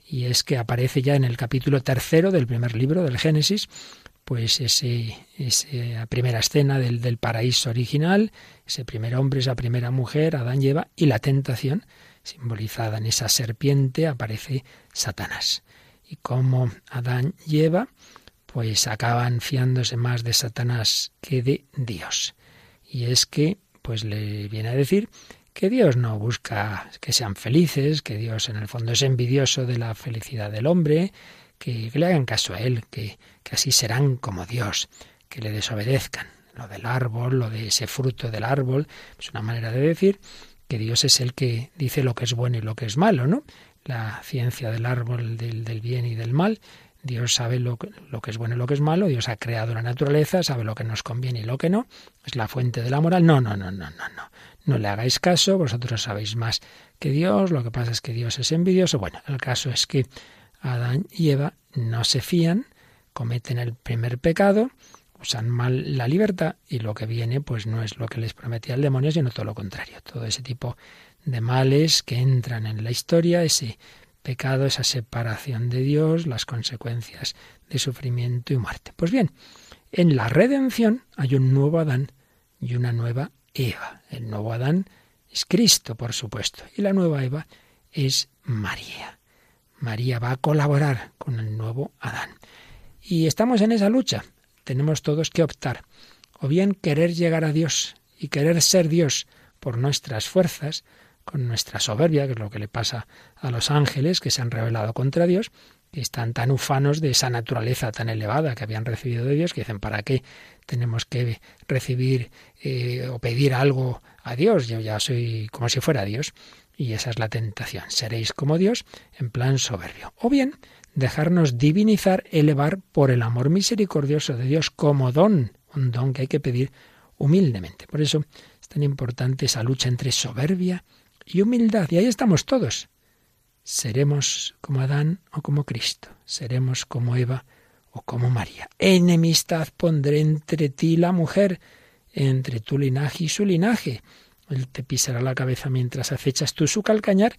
[SPEAKER 2] Y es que aparece ya en el capítulo tercero del primer libro del Génesis, pues ese, esa primera escena del, del paraíso original, ese primer hombre, esa primera mujer, Adán y Eva, y la tentación, simbolizada en esa serpiente, aparece Satanás. Y como Adán y Eva, pues acaban fiándose más de Satanás que de Dios. Y es que, pues le viene a decir que Dios no busca que sean felices, que Dios en el fondo es envidioso de la felicidad del hombre, que, le hagan caso a Él, que, que así serán como Dios, que le desobedezcan. Lo del árbol, lo de ese fruto del árbol, es una manera de decir que Dios es el que dice lo que es bueno y lo que es malo, ¿no? La ciencia del árbol del, del bien y del mal, Dios sabe lo, lo, que es bueno y lo que es malo, Dios ha creado la naturaleza, sabe lo que nos conviene y lo que no, es la fuente de la moral. No, no, no, no, no, no. No le hagáis caso, vosotros sabéis más que Dios, lo que pasa es que Dios es envidioso. Bueno, el caso es que Adán y Eva no se fían, cometen el primer pecado, usan mal la libertad y lo que viene pues no es lo que les prometía el demonio, sino todo lo contrario. Todo ese tipo de males que entran en la historia, ese pecado, esa separación de Dios, las consecuencias de sufrimiento y muerte. Pues bien, en la redención hay un nuevo Adán y una nueva Eva. El nuevo Adán es Cristo, por supuesto, y la nueva Eva es María. María va a colaborar con el nuevo Adán. Y estamos en esa lucha. Tenemos todos que optar. O bien querer llegar a Dios y querer ser Dios por nuestras fuerzas, con nuestra soberbia, que es lo que le pasa a los ángeles que se han rebelado contra Dios, que están tan ufanos de esa naturaleza tan elevada que habían recibido de Dios, que dicen, ¿para qué tenemos que recibir eh, o pedir algo a Dios? Yo ya soy como si fuera Dios. Y esa es la tentación. Seréis como Dios en plan soberbio. O bien, dejarnos divinizar, elevar por el amor misericordioso de Dios como don, un don que hay que pedir humildemente. Por eso es tan importante esa lucha entre soberbia y humildad. Y ahí estamos todos. Seremos como Adán o como Cristo. Seremos como Eva o como María. Enemistad pondré entre ti y la mujer, entre tu linaje y su linaje. Él te pisará la cabeza mientras acechas tú su calcañar,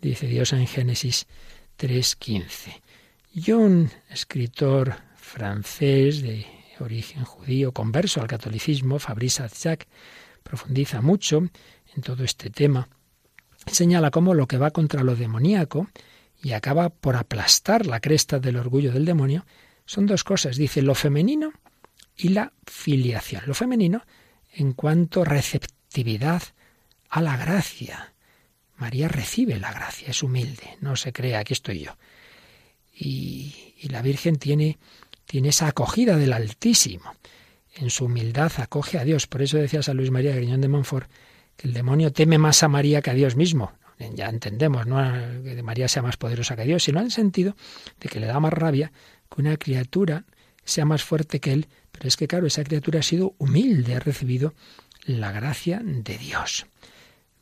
[SPEAKER 2] dice Dios en Génesis 3.15. Y un escritor francés de origen judío, converso al catolicismo, Fabrice Adjac, profundiza mucho en todo este tema señala cómo lo que va contra lo demoníaco y acaba por aplastar la cresta del orgullo del demonio son dos cosas, dice lo femenino y la filiación. Lo femenino en cuanto receptividad a la gracia. María recibe la gracia, es humilde, no se cree, aquí estoy yo. Y, y la Virgen tiene, tiene esa acogida del Altísimo. En su humildad acoge a Dios. Por eso decía San Luis María Griñón de Montfort que el demonio teme más a María que a Dios mismo. Ya entendemos, no que María sea más poderosa que Dios, sino en el sentido de que le da más rabia que una criatura sea más fuerte que él, pero es que claro, esa criatura ha sido humilde, ha recibido la gracia de Dios.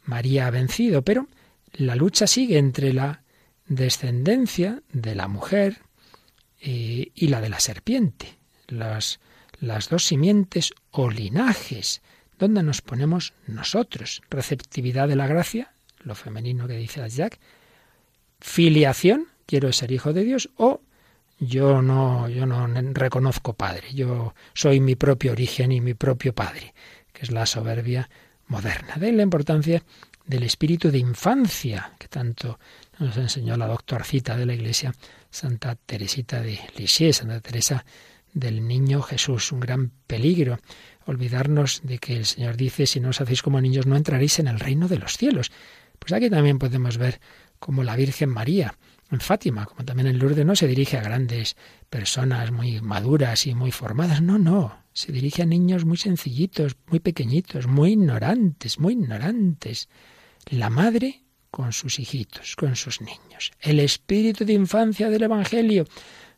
[SPEAKER 2] María ha vencido, pero la lucha sigue entre la descendencia de la mujer eh, y la de la serpiente, las, las dos simientes o linajes, donde nos ponemos nosotros. Receptividad de la gracia, lo femenino que dice Jack, filiación, quiero ser hijo de Dios, o yo no, yo no reconozco padre, yo soy mi propio origen y mi propio padre, que es la soberbia moderna. De la importancia del espíritu de infancia, que tanto nos enseñó la doctorcita de la Iglesia, Santa Teresita de Lisieux, Santa Teresa del Niño Jesús, un gran peligro. Olvidarnos de que el Señor dice, si no os hacéis como niños, no entraréis en el reino de los cielos. Pues aquí también podemos ver como la Virgen María, en Fátima, como también en Lourdes, no se dirige a grandes personas muy maduras y muy formadas, no, no, se dirige a niños muy sencillitos, muy pequeñitos, muy ignorantes, muy ignorantes. La madre con sus hijitos, con sus niños. El espíritu de infancia del Evangelio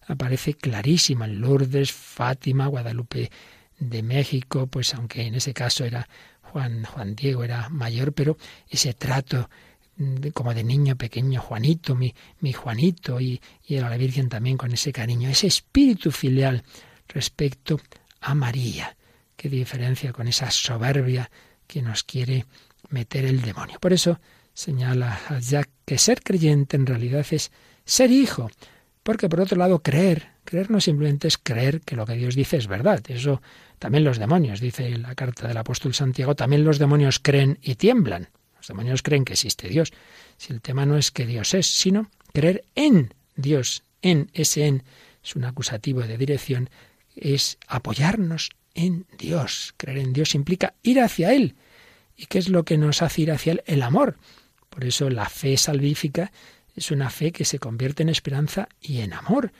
[SPEAKER 2] aparece clarísima en Lourdes, Fátima, Guadalupe de México, pues aunque en ese caso era Juan, Juan Diego era mayor, pero ese trato como de niño pequeño, Juanito, mi, mi Juanito, y, y era la Virgen también con ese cariño, ese espíritu filial respecto a María. Qué diferencia con esa soberbia que nos quiere meter el demonio. Por eso señala a Jack que ser creyente en realidad es ser hijo, porque por otro lado creer, creer no simplemente es creer que lo que Dios dice es verdad, eso también los demonios, dice la carta del apóstol Santiago, también los demonios creen y tiemblan. Los demonios creen que existe Dios. Si el tema no es que Dios es, sino creer en Dios, en ese en, es un acusativo de dirección, es apoyarnos en Dios. Creer en Dios implica ir hacia Él. ¿Y qué es lo que nos hace ir hacia Él? El amor. Por eso la fe salvífica es una fe que se convierte en esperanza y en amor.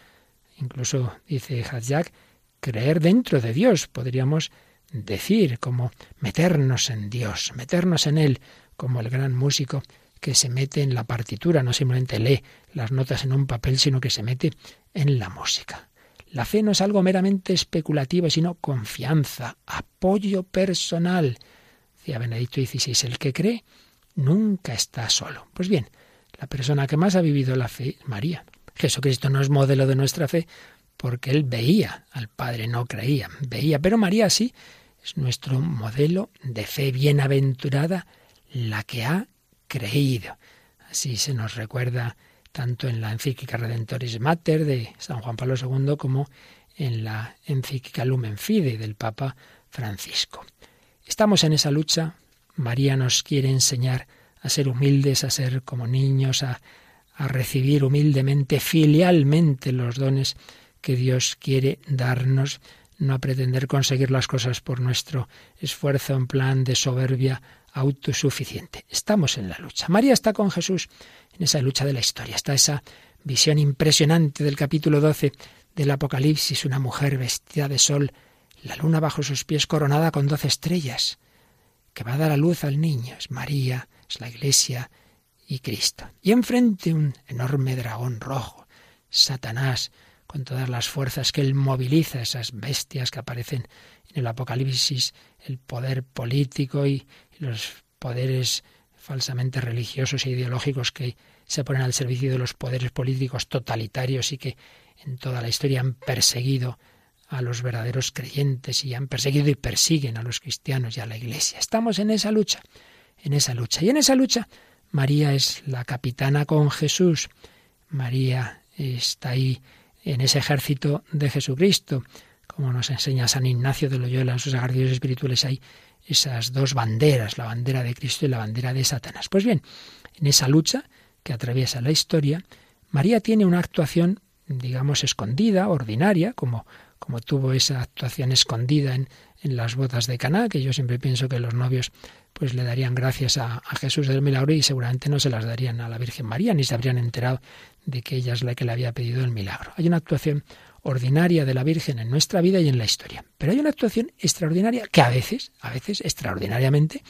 [SPEAKER 2] Incluso dice Hadjak, creer dentro de Dios, podríamos decir, como meternos en Dios, meternos en Él, como el gran músico que se mete en la partitura, no simplemente lee las notas en un papel, sino que se mete en la música. La fe no es algo meramente especulativo, sino confianza, apoyo personal. Decía Benedicto XVI, el que cree nunca está solo. Pues bien, la persona que más ha vivido la fe es María. Jesucristo no es modelo de nuestra fe porque él veía al Padre, no creía, veía, pero María sí es nuestro modelo de fe bienaventurada la que ha creído. Así se nos recuerda tanto en la encíclica Redentoris Mater de San Juan Pablo II como en la encíclica Lumen Fide del Papa Francisco. Estamos en esa lucha. María nos quiere enseñar a ser humildes, a ser como niños, a, a recibir humildemente, filialmente los dones que Dios quiere darnos, no a pretender conseguir las cosas por nuestro esfuerzo en plan de soberbia autosuficiente. Estamos en la lucha. María está con Jesús en esa lucha de la historia. Está esa visión impresionante del capítulo 12 del Apocalipsis, una mujer vestida de sol, la luna bajo sus pies coronada con doce estrellas, que va a dar a luz al niño. Es María, es la Iglesia y Cristo. Y enfrente un enorme dragón rojo, Satanás, con todas las fuerzas que él moviliza, esas bestias que aparecen en el Apocalipsis, el poder político y los poderes falsamente religiosos e ideológicos que se ponen al servicio de los poderes políticos totalitarios y que en toda la historia han perseguido a los verdaderos creyentes y han perseguido y persiguen a los cristianos y a la Iglesia. Estamos en esa lucha, en esa lucha. Y en esa lucha María es la capitana con Jesús. María está ahí en ese ejército de Jesucristo. Como nos enseña San Ignacio de Loyola en sus ejercicios espirituales, hay esas dos banderas, la bandera de Cristo y la bandera de Satanás. Pues bien, en esa lucha que atraviesa la historia, María tiene una actuación, digamos, escondida, ordinaria, como, como tuvo esa actuación escondida en, en las bodas de Caná, que yo siempre pienso que los novios pues le darían gracias a, Jesús del milagro y seguramente no se las darían a la Virgen María, ni se habrían enterado de que ella es la que le había pedido el milagro. Hay una actuación ordinaria de la Virgen en nuestra vida y en la historia. Pero hay una actuación extraordinaria que a veces, a veces extraordinariamente,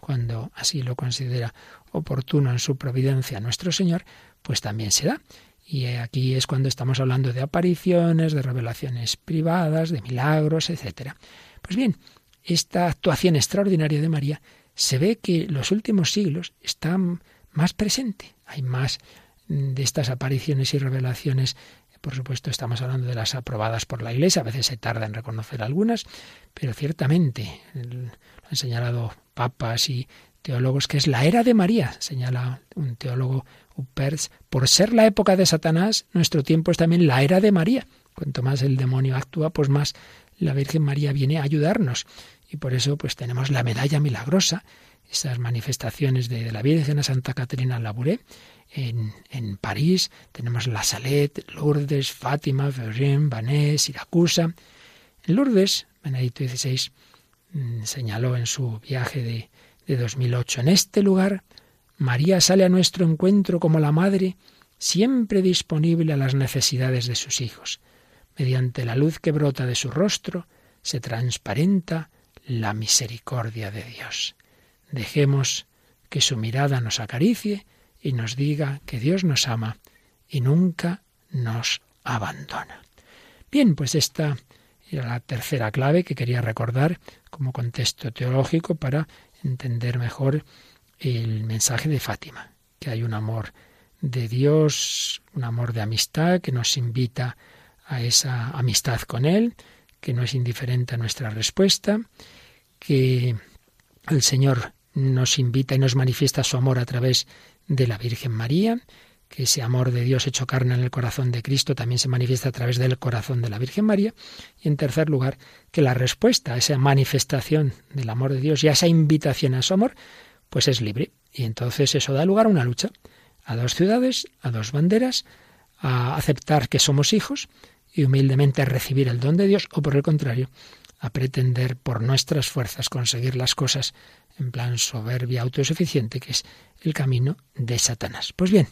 [SPEAKER 2] cuando así lo considera oportuno en su providencia nuestro Señor, pues también se da. Y aquí es cuando estamos hablando de apariciones, de revelaciones privadas, de milagros, etc. Pues bien, esta actuación extraordinaria de María se ve que los últimos siglos están más presente. Hay más de estas apariciones y revelaciones. Por supuesto, estamos hablando de las aprobadas por la Iglesia. A veces se tarda en reconocer algunas, pero ciertamente lo han señalado papas y teólogos que es la era de María, señala un teólogo Upers, por ser la época de Satanás, nuestro tiempo es también la era de María. Cuanto más el demonio actúa, pues más la Virgen María viene a ayudarnos. Y por eso pues tenemos la medalla milagrosa, esas manifestaciones de, la Virgen a Santa Caterina Labouré en, en, París, tenemos La Salette, Lourdes, Fátima, Vergen, Vanés, Siracusa. En Lourdes, Benedicto XVI mm, señaló en su viaje de, de 2008, en este lugar María sale a nuestro encuentro como la Madre, siempre disponible a las necesidades de sus hijos. Mediante la luz que brota de su rostro, se transparenta la misericordia de Dios. Dejemos que su mirada nos acaricie y nos diga que Dios nos ama y nunca nos abandona. Bien, pues esta era la tercera clave que quería recordar como contexto teológico para entender mejor el mensaje de Fátima, que hay un amor de Dios, un amor de amistad que nos invita a esa amistad con Él, que no es indiferente a nuestra respuesta, que el Señor nos invita y nos manifiesta su amor a través de la Virgen María, que ese amor de Dios hecho carne en el corazón de Cristo también se manifiesta a través del corazón de la Virgen María. Y en tercer lugar, que la respuesta a esa manifestación del amor de Dios y a esa invitación a su amor, pues es libre. Y entonces eso da lugar a una lucha, a dos ciudades, a dos banderas, a aceptar que somos hijos y humildemente recibir el don de Dios, o por el contrario, a pretender por nuestras fuerzas conseguir las cosas en plan soberbia autosuficiente, que es el camino de Satanás. Pues bien,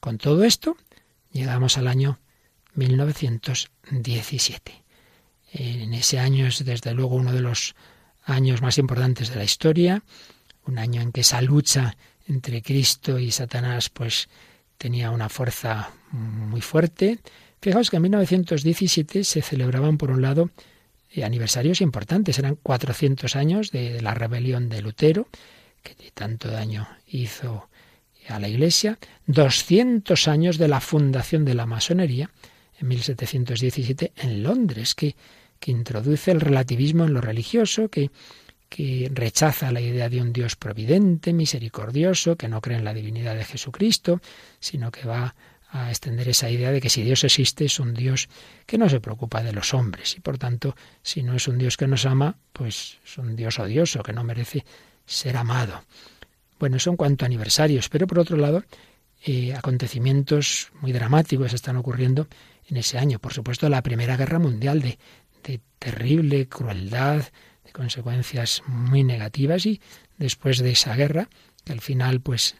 [SPEAKER 2] con todo esto llegamos al año 1917. En ese año es desde luego uno de los años más importantes de la historia, un año en que esa lucha entre Cristo y Satanás pues tenía una fuerza muy fuerte. Fijaos que en 1917 se celebraban por un lado aniversarios importantes, eran 400 años de la rebelión de Lutero, que tanto daño hizo a la Iglesia, 200 años de la fundación de la masonería en 1717 en Londres, que, que introduce el relativismo en lo religioso, que que rechaza la idea de un Dios providente, misericordioso, que no cree en la divinidad de Jesucristo, sino que va a extender esa idea de que si Dios existe es un Dios que no se preocupa de los hombres y por tanto si no es un Dios que nos ama, pues es un Dios odioso que no merece ser amado. Bueno, eso en cuanto aniversarios, pero por otro lado, eh, acontecimientos muy dramáticos están ocurriendo en ese año. Por supuesto, la Primera Guerra Mundial de, de terrible crueldad, consecuencias muy negativas y después de esa guerra, que al final pues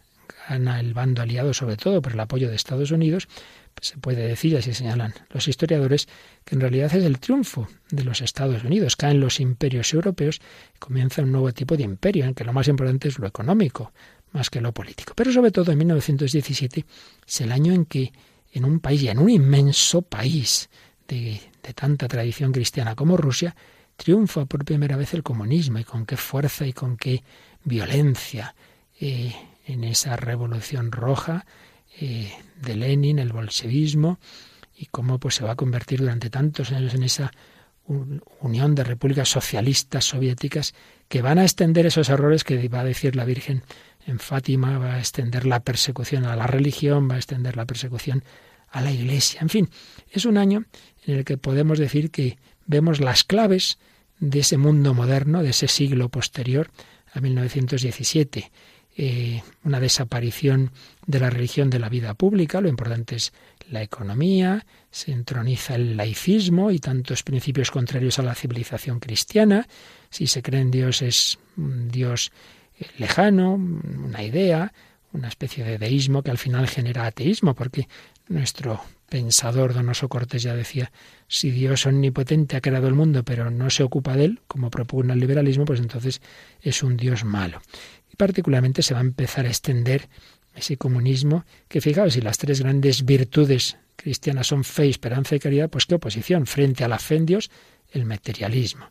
[SPEAKER 2] el bando aliado sobre todo por el apoyo de Estados Unidos, pues se puede decir, así señalan los historiadores, que en realidad es el triunfo de los Estados Unidos. Caen los imperios europeos y comienza un nuevo tipo de imperio, en que lo más importante es lo económico, más que lo político. Pero sobre todo en 1917 es el año en que en un país y en un inmenso país de, tanta tradición cristiana como Rusia, triunfa por primera vez el comunismo y con qué fuerza y con qué violencia eh, en esa revolución roja eh, de Lenin, el bolchevismo, y cómo pues se va a convertir durante tantos años en esa unión de repúblicas socialistas soviéticas que van a extender esos errores que va a decir la Virgen en Fátima, va a extender la persecución a la religión, va a extender la persecución a la Iglesia. En fin, es un año en el que podemos decir que vemos las claves de ese mundo moderno, de ese siglo posterior a 1917. Eh, una desaparición de la religión de la vida pública, lo importante es la economía, se entroniza el laicismo y tantos principios contrarios a la civilización cristiana. Si se cree en Dios es un Dios eh, lejano, una idea, una especie de deísmo que al final genera ateísmo, porque nuestro pensador Donoso Cortés ya decía, si Dios omnipotente ha creado el mundo pero no se ocupa de él, como propugna el liberalismo, pues entonces es un Dios malo. Particularmente se va a empezar a extender ese comunismo, que fijaos, si las tres grandes virtudes cristianas son fe, esperanza y caridad, pues qué oposición. Frente a la fe en Dios, el materialismo.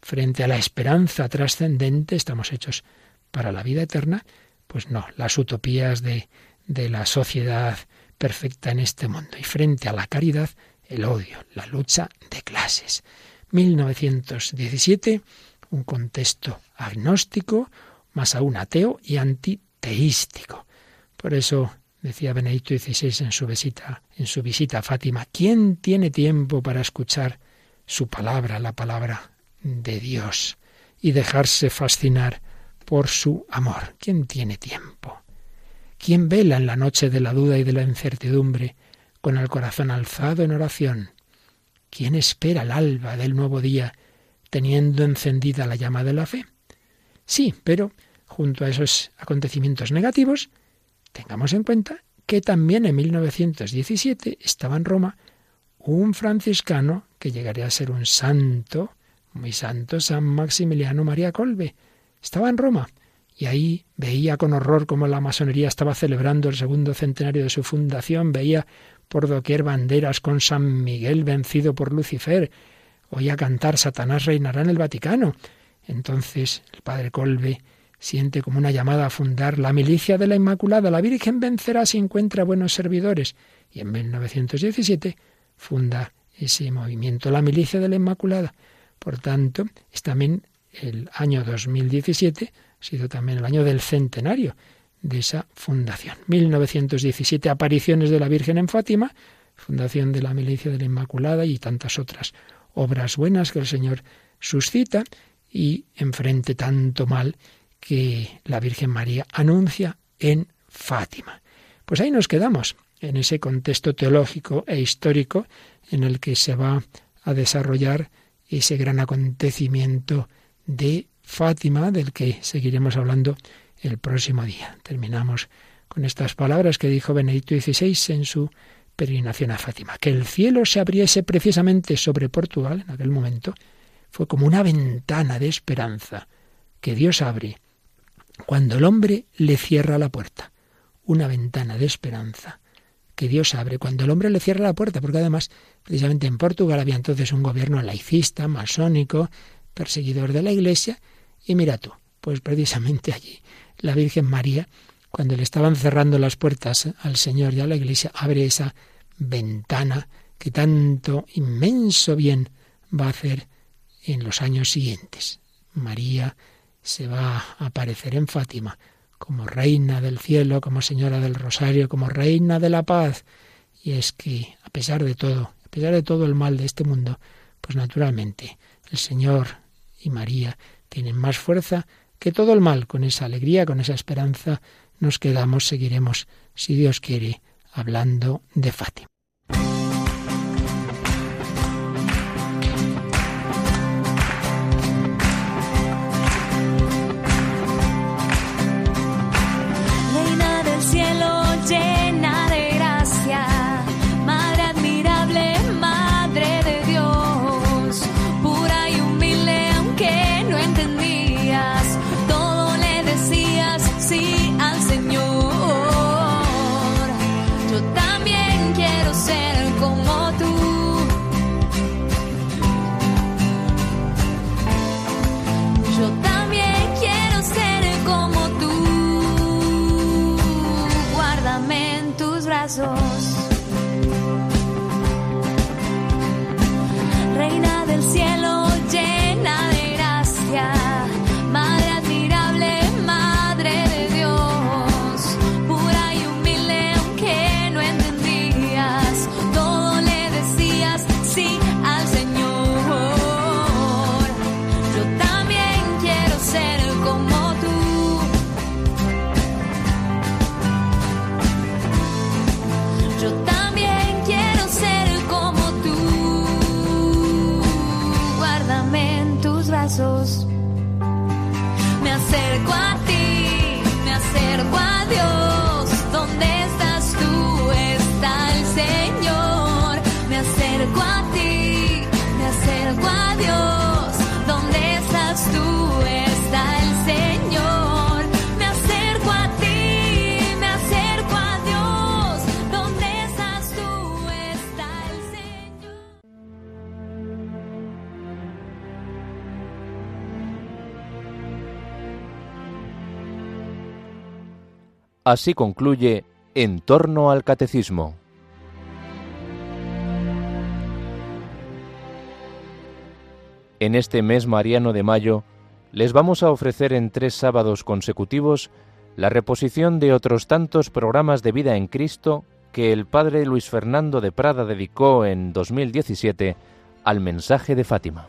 [SPEAKER 2] Frente a la esperanza trascendente, estamos hechos para la vida eterna, pues no, las utopías de, de la sociedad perfecta en este mundo. Y frente a la caridad, el odio, la lucha de clases. 1917, un contexto agnóstico, más aún ateo y antiteístico. Por eso decía Benedicto XVI en su visita, en su visita a Fátima, ¿quién tiene tiempo para escuchar su palabra, la palabra de Dios, y dejarse fascinar por su amor? ¿Quién tiene tiempo? ¿Quién vela en la noche de la duda y de la incertidumbre con el corazón alzado en oración? ¿Quién espera el alba del nuevo día teniendo encendida la llama de la fe? Sí, pero junto a esos acontecimientos negativos, tengamos en cuenta que también en 1917 estaba en Roma un franciscano que llegaría a ser un santo, muy santo, San Maximiliano María Colbe. Estaba en Roma y ahí veía con horror cómo la masonería estaba celebrando el segundo centenario de su fundación, veía por doquier banderas con San Miguel vencido por Lucifer, oía cantar Satanás reinará en el Vaticano. Entonces el padre Colbe siente como una llamada a fundar la milicia de la Inmaculada. La Virgen vencerá si encuentra buenos servidores. Y en 1917 funda ese movimiento, la milicia de la Inmaculada. Por tanto, es también el año 2017 ha sido también el año del centenario de esa fundación. 1917, apariciones de la Virgen en Fátima, fundación de la Milicia de la Inmaculada y tantas otras obras buenas que el Señor suscita y enfrente tanto mal que la Virgen María anuncia en Fátima. Pues ahí nos quedamos, en ese contexto teológico e histórico en el que se va a desarrollar ese gran acontecimiento de Fátima, del que seguiremos hablando el próximo día. Terminamos con estas palabras que dijo Benedicto XVI en su peregrinación a Fátima. Que el cielo se abriese precisamente sobre Portugal en aquel momento fue como una ventana de esperanza que Dios abre cuando el hombre le cierra la puerta. Una ventana de esperanza que Dios abre cuando el hombre le cierra la puerta, porque además, precisamente en Portugal había entonces un gobierno laicista, masónico, perseguidor de la Iglesia, y mira tú, pues precisamente allí la Virgen María, cuando le estaban cerrando las puertas al Señor y a la Iglesia, abre esa ventana que tanto inmenso bien va a hacer en los años siguientes. María se va a aparecer en Fátima como reina del cielo, como señora del rosario, como reina de la paz. Y es que, a pesar de todo, a pesar de todo el mal de este mundo, pues naturalmente el Señor y María tienen más fuerza que todo el mal. Con esa alegría, con esa esperanza, nos quedamos, seguiremos, si Dios quiere, hablando de Fátima. brazos.
[SPEAKER 1] Así concluye En torno al Catecismo. En este mes mariano de mayo les vamos a ofrecer en tres sábados consecutivos la reposición de otros tantos programas de vida en Cristo que el padre Luis Fernando de Prada dedicó en 2017 al mensaje de Fátima.